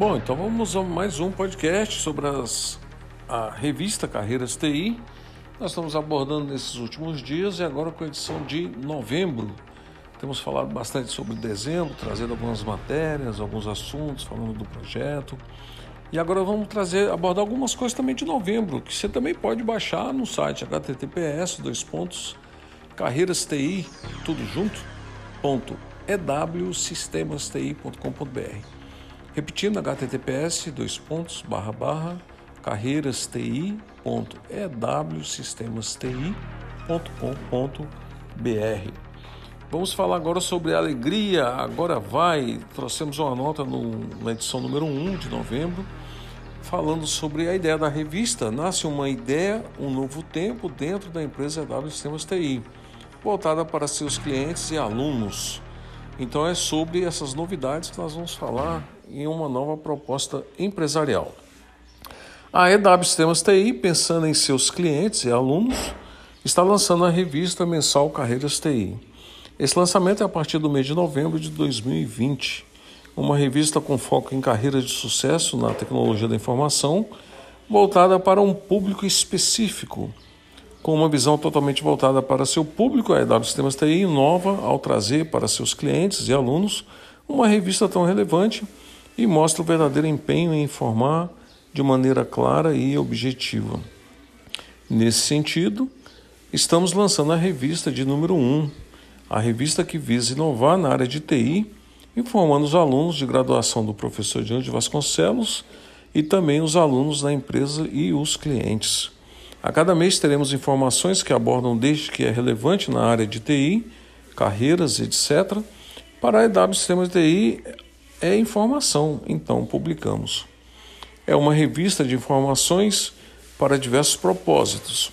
Bom, então vamos a mais um podcast sobre as, a revista Carreiras TI. Nós estamos abordando nesses últimos dias e agora com a edição de novembro. Temos falado bastante sobre dezembro, trazendo algumas matérias, alguns assuntos, falando do projeto. E agora vamos trazer, abordar algumas coisas também de novembro, que você também pode baixar no site https dois pontos carreiras TI, tudo junto, ponto ewsistemasti.com.br. Repetindo, https dois pontos barra barra carreirasti.ewsistemasti.com.br Vamos falar agora sobre alegria. Agora vai. Trouxemos uma nota no, na edição número 1 de novembro, falando sobre a ideia da revista. Nasce uma ideia, um novo tempo dentro da empresa EW Sistemas TI, voltada para seus clientes e alunos. Então é sobre essas novidades que nós vamos falar em uma nova proposta empresarial. A EW Sistemas TI, pensando em seus clientes e alunos, está lançando a revista mensal Carreiras TI. Esse lançamento é a partir do mês de novembro de 2020. Uma revista com foco em carreiras de sucesso na tecnologia da informação, voltada para um público específico, com uma visão totalmente voltada para seu público. A EW Sistemas TI inova ao trazer para seus clientes e alunos uma revista tão relevante e mostra o verdadeiro empenho em informar de maneira clara e objetiva. Nesse sentido, estamos lançando a revista de número 1, a revista que visa inovar na área de TI, informando os alunos de graduação do professor Diante Vasconcelos e também os alunos da empresa e os clientes. A cada mês teremos informações que abordam desde que é relevante na área de TI, carreiras, etc., para a EW Sistemas de TI é informação, então publicamos. É uma revista de informações para diversos propósitos,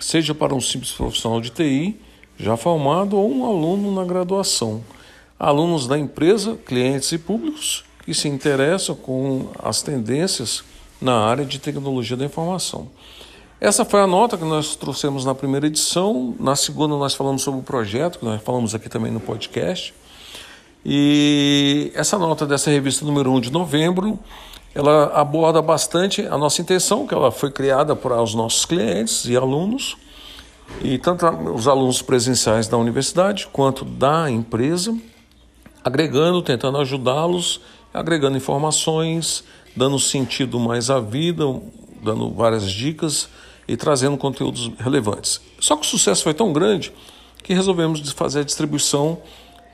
seja para um simples profissional de TI já formado ou um aluno na graduação, alunos da empresa, clientes e públicos que se interessam com as tendências na área de tecnologia da informação. Essa foi a nota que nós trouxemos na primeira edição. Na segunda, nós falamos sobre o projeto, que nós falamos aqui também no podcast. E essa nota dessa revista número 1 de novembro, ela aborda bastante a nossa intenção, que ela foi criada para os nossos clientes e alunos, e tanto os alunos presenciais da universidade quanto da empresa, agregando, tentando ajudá-los, agregando informações, dando sentido mais à vida, dando várias dicas e trazendo conteúdos relevantes. Só que o sucesso foi tão grande que resolvemos fazer a distribuição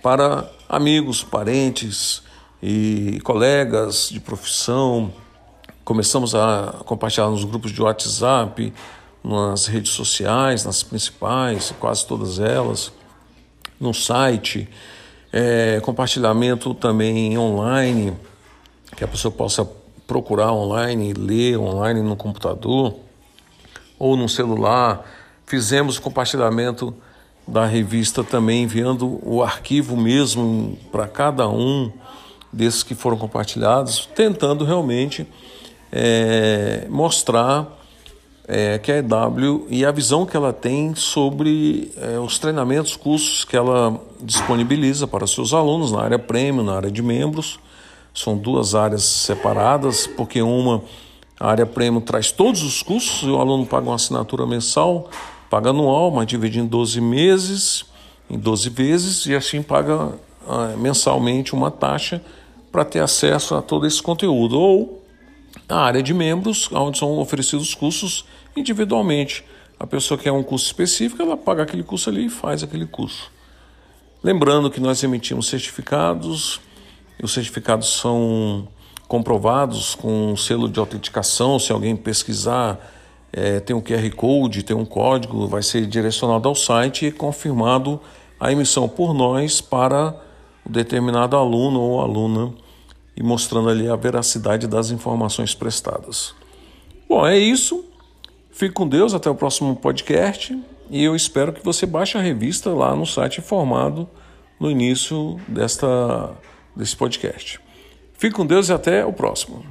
para amigos, parentes e colegas de profissão. Começamos a compartilhar nos grupos de WhatsApp, nas redes sociais, nas principais, quase todas elas, no site, é, compartilhamento também online, que a pessoa possa procurar online, ler online no computador ou no celular. Fizemos compartilhamento da revista também enviando o arquivo mesmo para cada um desses que foram compartilhados, tentando realmente é, mostrar é, que a EW e a visão que ela tem sobre é, os treinamentos, cursos que ela disponibiliza para seus alunos na área prêmio, na área de membros. São duas áreas separadas, porque uma, a área prêmio, traz todos os cursos e o aluno paga uma assinatura mensal paga anual, mas divide em 12 meses, em 12 vezes, e assim paga ah, mensalmente uma taxa para ter acesso a todo esse conteúdo. Ou a área de membros, onde são oferecidos cursos individualmente. A pessoa quer um curso específico, ela paga aquele curso ali e faz aquele curso. Lembrando que nós emitimos certificados, e os certificados são comprovados com um selo de autenticação. Se alguém pesquisar é, tem um QR Code, tem um código, vai ser direcionado ao site e confirmado a emissão por nós para o determinado aluno ou aluna e mostrando ali a veracidade das informações prestadas. Bom, é isso. Fique com Deus, até o próximo podcast e eu espero que você baixe a revista lá no site informado no início desta, desse podcast. Fique com Deus e até o próximo.